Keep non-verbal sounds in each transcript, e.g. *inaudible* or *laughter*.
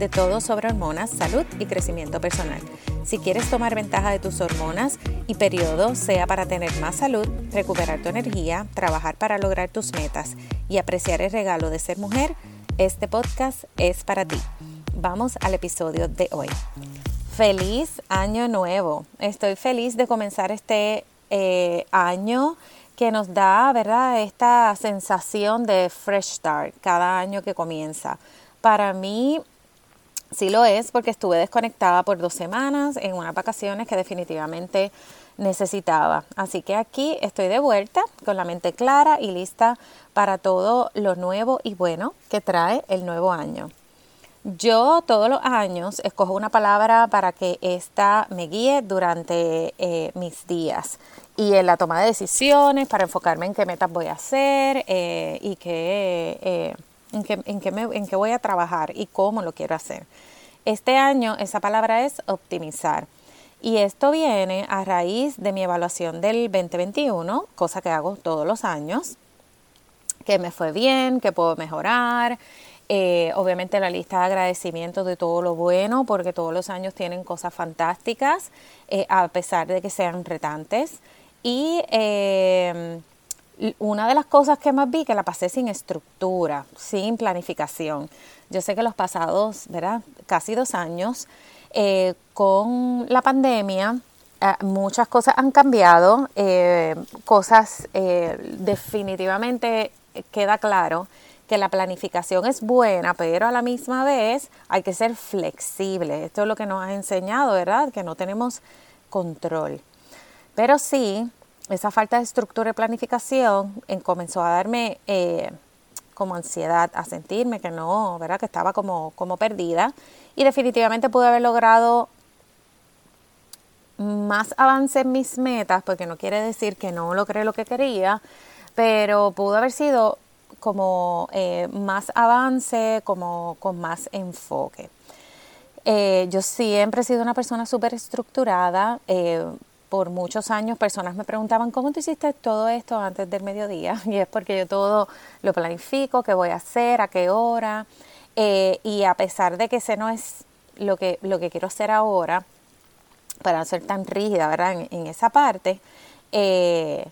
de todo sobre hormonas, salud y crecimiento personal. Si quieres tomar ventaja de tus hormonas y periodo, sea para tener más salud, recuperar tu energía, trabajar para lograr tus metas y apreciar el regalo de ser mujer, este podcast es para ti. Vamos al episodio de hoy. Feliz año nuevo. Estoy feliz de comenzar este eh, año que nos da, ¿verdad? Esta sensación de fresh start cada año que comienza. Para mí Sí lo es porque estuve desconectada por dos semanas en unas vacaciones que definitivamente necesitaba. Así que aquí estoy de vuelta con la mente clara y lista para todo lo nuevo y bueno que trae el nuevo año. Yo todos los años escojo una palabra para que ésta me guíe durante eh, mis días y en la toma de decisiones para enfocarme en qué metas voy a hacer eh, y qué... Eh, en qué, en, qué voy a trabajar y cómo lo quiero hacer. Este año esa palabra es optimizar. Y esto viene a raíz de mi evaluación del 2021, cosa que hago todos los años, que me fue bien, que puedo mejorar. Eh, obviamente la lista de agradecimientos de todo lo bueno, porque todos los años tienen cosas fantásticas, eh, a pesar de que sean retantes. Y eh, una de las cosas que más vi que la pasé sin estructura, sin planificación. Yo sé que los pasados, ¿verdad? Casi dos años, eh, con la pandemia, eh, muchas cosas han cambiado, eh, cosas definitivamente queda claro que la planificación es buena, pero a la misma vez hay que ser flexible. Esto es lo que nos ha enseñado, ¿verdad? Que no tenemos control. Pero sí, esa falta de estructura y planificación comenzó a darme eh, como ansiedad, a sentirme que no, ¿verdad? Que estaba como, como perdida. Y definitivamente pude haber logrado más avance en mis metas, porque no quiere decir que no logré lo que quería, pero pudo haber sido como eh, más avance, como con más enfoque. Eh, yo siempre he sido una persona súper estructurada, por muchos años personas me preguntaban, ¿cómo tú hiciste todo esto antes del mediodía? *laughs* Y es porque yo todo lo planifico, qué voy a hacer, a qué hora. Eh, y a pesar de que ese no es lo que, lo que quiero hacer ahora, para no ser tan rígida, ¿verdad? En, esa parte, eh,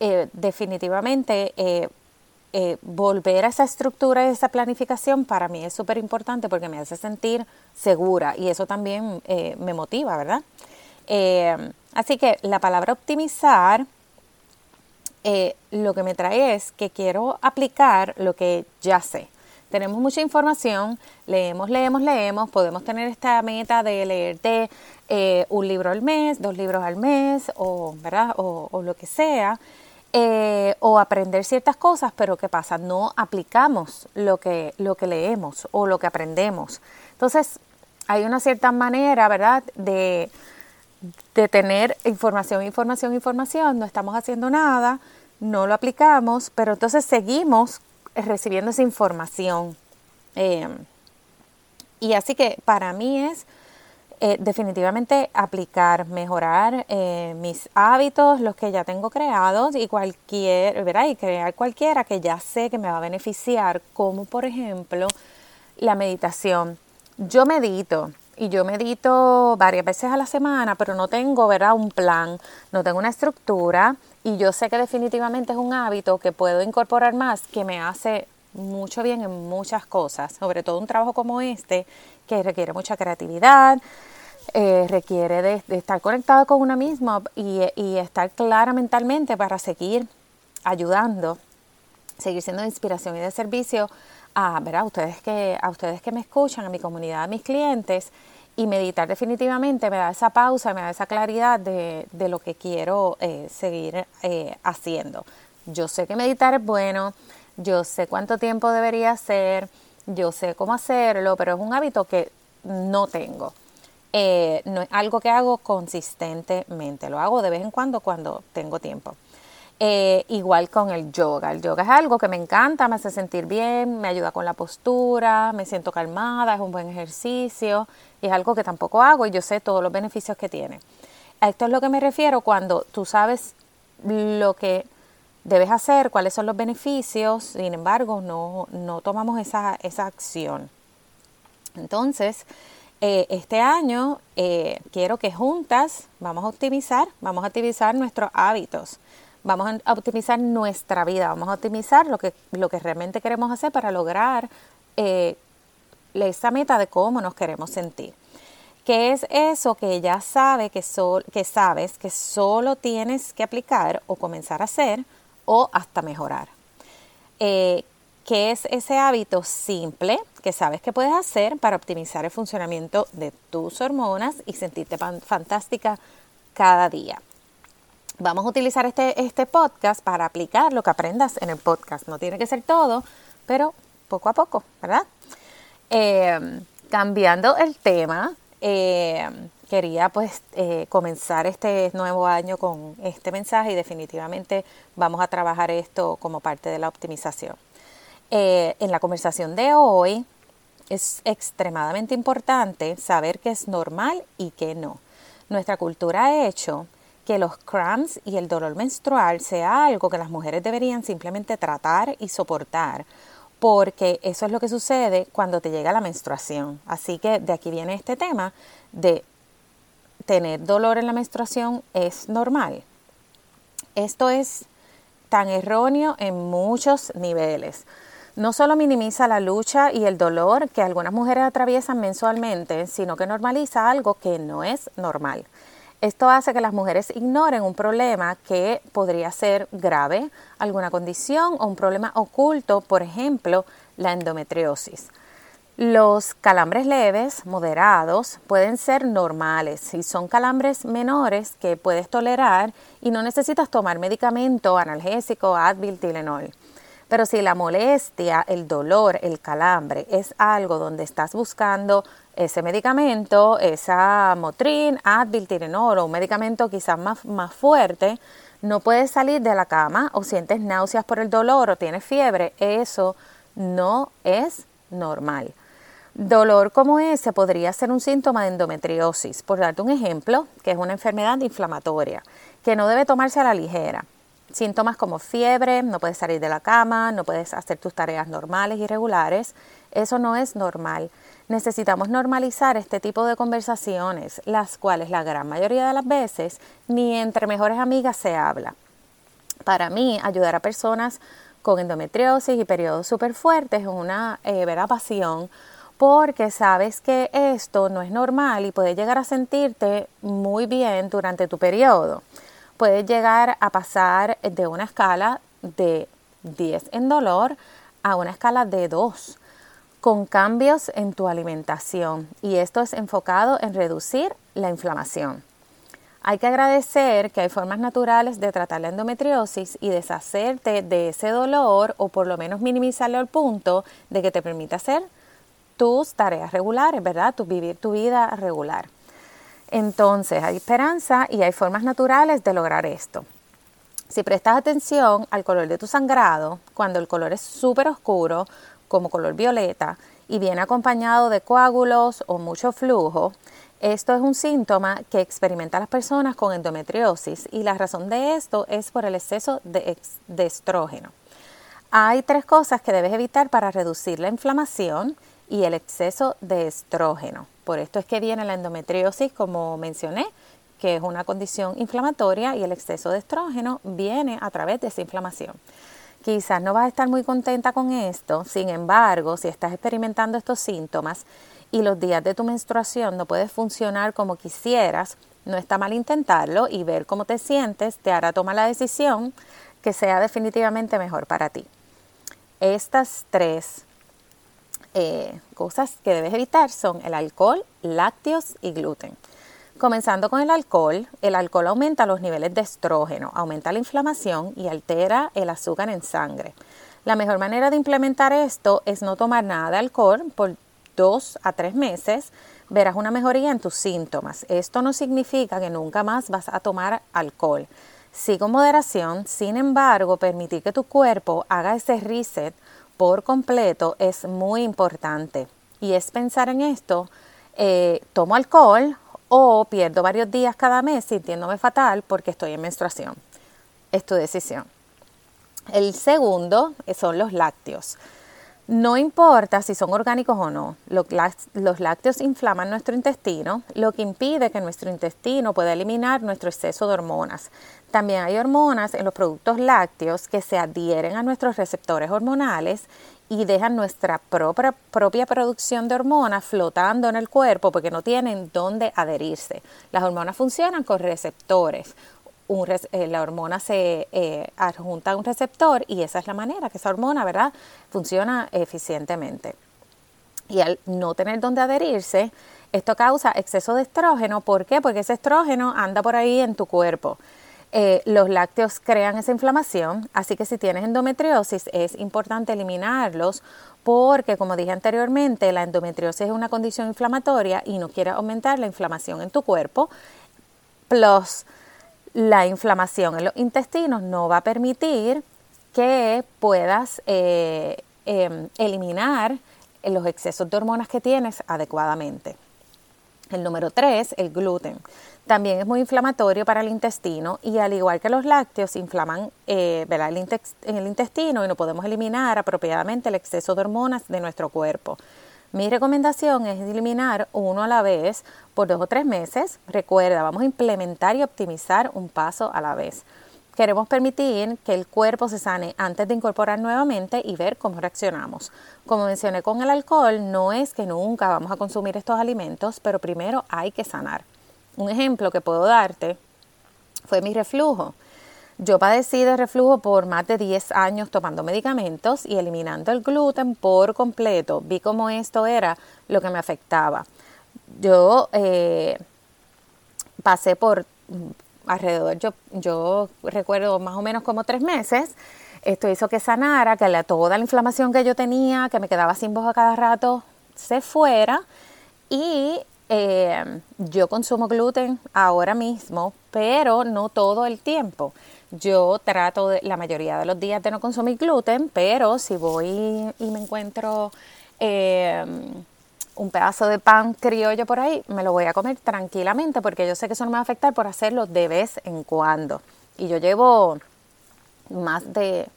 eh, definitivamente volver a esa estructura y esa planificación para mí es súper importante porque me hace sentir segura y eso también me motiva, ¿verdad? Eh, así que la palabra optimizar eh, lo que me trae es que quiero aplicar lo que ya sé. Tenemos mucha información, leemos, leemos, leemos, podemos tener esta meta de leerte eh, un libro al mes, dos libros al mes, o, ¿verdad? o, lo que sea, o aprender ciertas cosas, pero ¿qué pasa? No aplicamos lo que, lo que leemos o lo que aprendemos. Entonces, hay una cierta manera, ¿verdad?, de, de tener información, información, información, no estamos haciendo nada, no lo aplicamos, pero entonces seguimos recibiendo esa información. Eh, y así que para mí es eh, definitivamente aplicar, mejorar eh, mis hábitos, los que ya tengo creados y cualquier, ¿verdad? Y crear cualquiera que ya sé que me va a beneficiar, como por ejemplo la meditación. Yo medito, y yo medito varias veces a la semana, pero no tengo, ¿verdad? Un plan, no tengo una estructura y yo sé que definitivamente es un hábito que puedo incorporar más, que me hace mucho bien en muchas cosas, sobre todo un trabajo como este, que requiere mucha creatividad, eh, requiere de, estar conectado con uno mismo y, y estar clara mentalmente para seguir ayudando, seguir siendo de inspiración y de servicio a, a, ustedes que, a ustedes que me escuchan, a mi comunidad, a mis clientes, y meditar definitivamente me da esa pausa, me da esa claridad de, de lo que quiero eh, seguir eh, haciendo. Yo sé que meditar es bueno, yo sé cuánto tiempo debería hacer, yo sé cómo hacerlo, pero es un hábito que no tengo. Eh, no es algo que hago consistentemente, lo hago de vez en cuando cuando tengo tiempo. Eh, igual con el yoga. El yoga es algo que me encanta, me hace sentir bien, me ayuda con la postura, me siento calmada, es un buen ejercicio y es algo que tampoco hago y yo sé todos los beneficios que tiene. A esto es lo que me refiero cuando tú sabes lo que debes hacer, cuáles son los beneficios, sin embargo no, no tomamos esa, esa acción. Entonces, eh, este año eh, quiero que juntas vamos a optimizar, vamos a optimizar nuestros hábitos vamos a optimizar nuestra vida, vamos a optimizar lo que, lo que realmente queremos hacer para lograr eh, esa meta de cómo nos queremos sentir. ¿Qué es eso que ya sabe que, que sabes que solo tienes que aplicar o comenzar a hacer o hasta mejorar? Eh, ¿Qué es ese hábito simple que sabes que puedes hacer para optimizar el funcionamiento de tus hormonas y sentirte fantástica cada día? Vamos a utilizar este, este podcast para aplicar lo que aprendas en el podcast. No tiene que ser todo, pero poco a poco, ¿verdad? Eh, cambiando el tema, eh, quería pues eh, comenzar este nuevo año con este mensaje y definitivamente vamos a trabajar esto como parte de la optimización. en la conversación de hoy es extremadamente importante saber qué es normal y qué no. Nuestra cultura ha hecho que los cramps y el dolor menstrual sea algo que las mujeres deberían simplemente tratar y soportar, porque eso es lo que sucede cuando te llega la menstruación. Así que de aquí viene este tema de tener dolor en la menstruación es normal. Esto es tan erróneo en muchos niveles. No solo minimiza la lucha y el dolor que algunas mujeres atraviesan mensualmente, sino que normaliza algo que no es normal. Esto hace que las mujeres ignoren un problema que podría ser grave, alguna condición o un problema oculto, por ejemplo, la endometriosis. Los calambres leves, moderados, pueden ser normales y son calambres menores que puedes tolerar y no necesitas tomar medicamento analgésico, Advil, Tylenol. Pero si la molestia, el dolor, el calambre es algo donde estás buscando ese medicamento, esa Motrin, Advil, Tylenol o un medicamento quizás más, más fuerte, no puedes salir de la cama o sientes náuseas por el dolor o tienes fiebre, eso no es normal. Dolor como ese podría ser un síntoma de endometriosis, por darte un ejemplo, que es una enfermedad inflamatoria, que no debe tomarse a la ligera. Síntomas como fiebre, no puedes salir de la cama, no puedes hacer tus tareas normales y regulares, eso no es normal. Necesitamos normalizar este tipo de conversaciones, las cuales la gran mayoría de las veces ni entre mejores amigas se habla. Para mí, ayudar a personas con endometriosis y periodos súper fuertes es una eh, vera pasión porque sabes que esto no es normal y puedes llegar a sentirte muy bien durante tu periodo. Puedes llegar a pasar de una escala de 10 en dolor a una escala de 2 con cambios en tu alimentación y esto es enfocado en reducir la inflamación. Hay que agradecer que hay formas naturales de tratar la endometriosis y deshacerte de ese dolor o por lo menos minimizarlo al punto de que te permita hacer tus tareas regulares, ¿verdad? Tu, vivir tu vida regular. Entonces, hay esperanza y hay formas naturales de lograr esto. Si prestas atención al color de tu sangrado, cuando el color es súper oscuro, como color violeta y viene acompañado de coágulos o mucho flujo, esto es un síntoma que experimentan las personas con endometriosis y la razón de esto es por el exceso de, de estrógeno. Hay tres cosas que debes evitar para reducir la inflamación y el exceso de estrógeno. Por esto es que viene la endometriosis, como mencioné, que es una condición inflamatoria y el exceso de estrógeno viene a través de esa inflamación. Quizás no vas a estar muy contenta con esto, sin embargo, si estás experimentando estos síntomas y los días de tu menstruación no puedes funcionar como quisieras, no está mal intentarlo y ver cómo te sientes te hará tomar la decisión que sea definitivamente mejor para ti. Estas tres eh, cosas que debes evitar son el alcohol, lácteos y gluten. Comenzando con el alcohol, el alcohol aumenta los niveles de estrógeno, aumenta la inflamación y altera el azúcar en sangre. La mejor manera de implementar esto es no tomar nada de alcohol por dos a tres meses, verás una mejoría en tus síntomas. Esto no significa que nunca más vas a tomar alcohol. Sí con moderación, sin embargo, permitir que tu cuerpo haga ese reset por completo es muy importante. Y es pensar en esto, eh, tomo alcohol o pierdo varios días cada mes sintiéndome fatal porque estoy en menstruación. Es tu decisión. El segundo son los lácteos. No importa si son orgánicos o no, los lácteos inflaman nuestro intestino, lo que impide que nuestro intestino pueda eliminar nuestro exceso de hormonas. También hay hormonas en los productos lácteos que se adhieren a nuestros receptores hormonales y dejan nuestra propia, producción de hormonas flotando en el cuerpo porque no tienen dónde adherirse. Las hormonas funcionan con receptores eh, la hormona se eh, adjunta a un receptor y esa es la manera que esa hormona, ¿verdad?, funciona eficientemente. Y al no tener donde adherirse, esto causa exceso de estrógeno. ¿Por qué? Porque ese estrógeno anda por ahí en tu cuerpo. Eh, los lácteos crean esa inflamación, así que si tienes endometriosis es importante eliminarlos porque, como dije anteriormente, la endometriosis es una condición inflamatoria y no quiere aumentar la inflamación en tu cuerpo. Plus, la inflamación en los intestinos no va a permitir que puedas eh, em, eliminar los excesos de hormonas que tienes adecuadamente. El número tres, el gluten. También es muy inflamatorio para el intestino y al igual que los lácteos inflaman eh, en el intestino y no podemos eliminar apropiadamente el exceso de hormonas de nuestro cuerpo. Mi recomendación es eliminar uno a la vez por dos o tres meses. Recuerda, vamos a implementar y optimizar un paso a la vez. Queremos permitir que el cuerpo se sane antes de incorporar nuevamente y ver cómo reaccionamos. Como mencioné con el alcohol, no es que nunca vamos a consumir estos alimentos, pero primero hay que sanar. Un ejemplo que puedo darte fue mi reflujo. Yo padecí de reflujo por más de 10 años tomando medicamentos y eliminando el gluten por completo. Vi cómo esto era lo que me afectaba. Yo eh, pasé por alrededor, yo, yo recuerdo más o menos como tres meses. Esto hizo que sanara, que la, toda la inflamación que yo tenía, que me quedaba sin voz a cada rato, se fuera. Y eh, yo consumo gluten ahora mismo, pero no todo el tiempo. Yo trato la mayoría de los días de no consumir gluten, pero si voy y me encuentro eh, un pedazo de pan criollo por ahí, me lo voy a comer tranquilamente porque yo sé que eso no me va a afectar por hacerlo de vez en cuando. Y yo llevo más de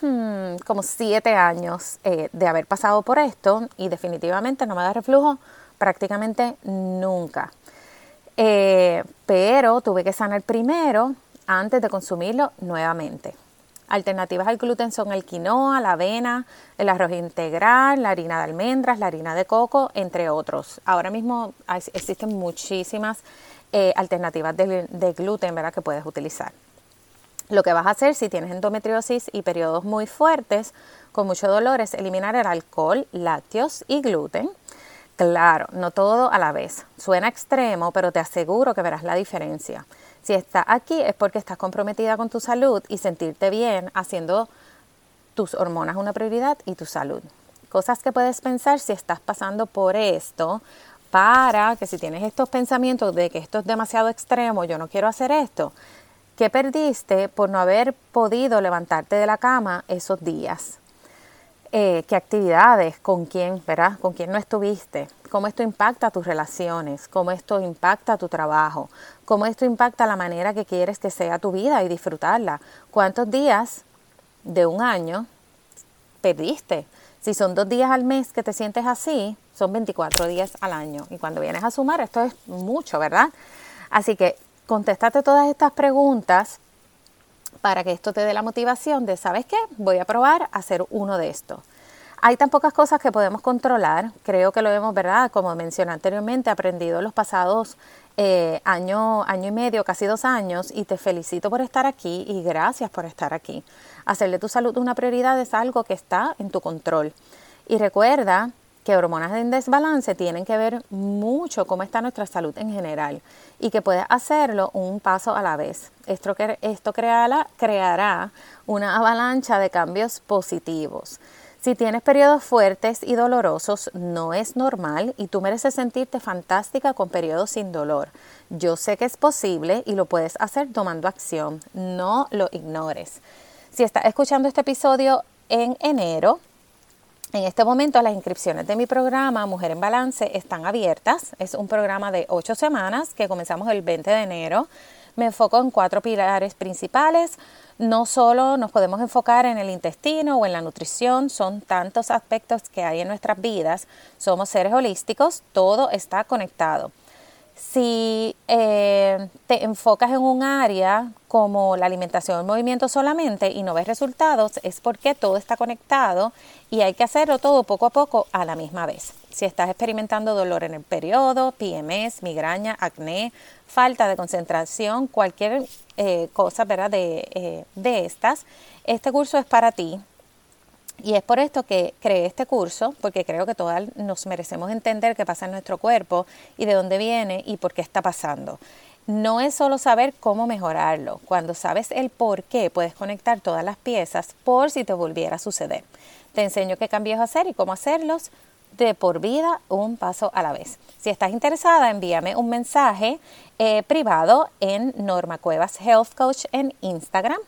hmm, como siete años eh, de haber pasado por esto y definitivamente no me da reflujo prácticamente nunca. Eh, pero tuve que sanar primero antes de consumirlo nuevamente. Alternativas al gluten son el quinoa, la avena, el arroz integral, la harina de almendras, la harina de coco, entre otros. Ahora mismo existen muchísimas eh, alternativas de, gluten que puedes utilizar. Lo que vas a hacer si tienes endometriosis y periodos muy fuertes con mucho dolor es eliminar el alcohol, lácteos y gluten. Claro, no todo a la vez. Suena extremo, pero te aseguro que verás la diferencia. Si estás aquí es porque estás comprometida con tu salud y sentirte bien haciendo tus hormonas una prioridad y tu salud. Cosas que puedes pensar si estás pasando por esto para que si tienes estos pensamientos de que esto es demasiado extremo, yo no quiero hacer esto, ¿qué perdiste por no haber podido levantarte de la cama esos días? Eh, qué actividades, con quién, ¿verdad? Con quién no estuviste, cómo esto impacta tus relaciones, cómo esto impacta tu trabajo, cómo esto impacta la manera que quieres que sea tu vida y disfrutarla. ¿Cuántos días de un año perdiste? Si son dos días al mes que te sientes así, son 24 días al año. Y cuando vienes a sumar, esto es mucho, ¿verdad? Así que contéstate todas estas preguntas para que esto te dé la motivación de, ¿sabes qué? Voy a probar a hacer uno de estos. Hay tan pocas cosas que podemos controlar, creo que lo hemos, ¿verdad? Como mencioné anteriormente, aprendido los pasados eh, año, año y medio, casi dos años, y te felicito por estar aquí y gracias por estar aquí. Hacerle tu salud una prioridad es algo que está en tu control. Y recuerda que hormonas en desbalance tienen que ver mucho cómo está nuestra salud en general y que puedes hacerlo un paso a la vez. Esto, esto creará, creará una avalancha de cambios positivos. Si tienes periodos fuertes y dolorosos, no es normal y tú mereces sentirte fantástica con periodos sin dolor. Yo sé que es posible y lo puedes hacer tomando acción. No lo ignores. Si estás escuchando este episodio en enero, en este momento las inscripciones de mi programa Mujer en Balance están abiertas. Es un programa de ocho semanas que comenzamos el 20 de enero. Me enfoco en cuatro pilares principales. No solo nos podemos enfocar en el intestino o en la nutrición, son tantos aspectos que hay en nuestras vidas. Somos seres holísticos, todo está conectado. Si eh, te enfocas en un área como la alimentación, el movimiento solamente y no ves resultados, es porque todo está conectado y hay que hacerlo todo poco a poco a la misma vez. Si estás experimentando dolor en el periodo, PMS, migraña, acné, falta de concentración, cualquier eh, cosa ¿verdad? De, eh, de estas, este curso es para ti. Y es por esto que creé este curso, porque creo que todas nos merecemos entender qué pasa en nuestro cuerpo y de dónde viene y por qué está pasando. No es solo saber cómo mejorarlo. Cuando sabes el por qué, puedes conectar todas las piezas por si te volviera a suceder. Te enseño qué cambios hacer y cómo hacerlos de por vida, un paso a la vez. Si estás interesada, envíame un mensaje eh, privado en Norma Cuevas Health Coach en Instagram.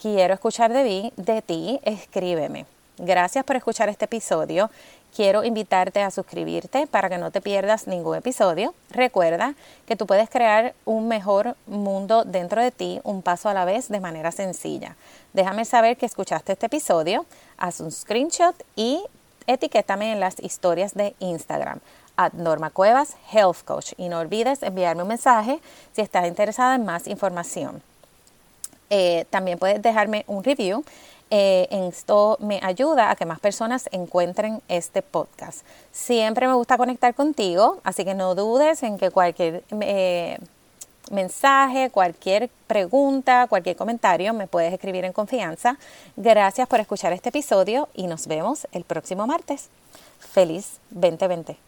Quiero escuchar de, de ti, escríbeme. Gracias por escuchar este episodio. Quiero invitarte a suscribirte para que no te pierdas ningún episodio. Recuerda que tú puedes crear un mejor mundo dentro de ti, un paso a la vez, de manera sencilla. Déjame saber que escuchaste este episodio, haz un screenshot y etiquétame en las historias de Instagram at Cuevas. Y no olvides enviarme un mensaje si estás interesada en más información. Eh, también puedes dejarme un review eh, esto me ayuda a que más personas encuentren este podcast. Siempre me gusta conectar contigo, así que no dudes en que cualquier eh, mensaje, cualquier pregunta, cualquier comentario me puedes escribir en confianza. Gracias por escuchar este episodio y nos vemos el próximo martes. Feliz 2020.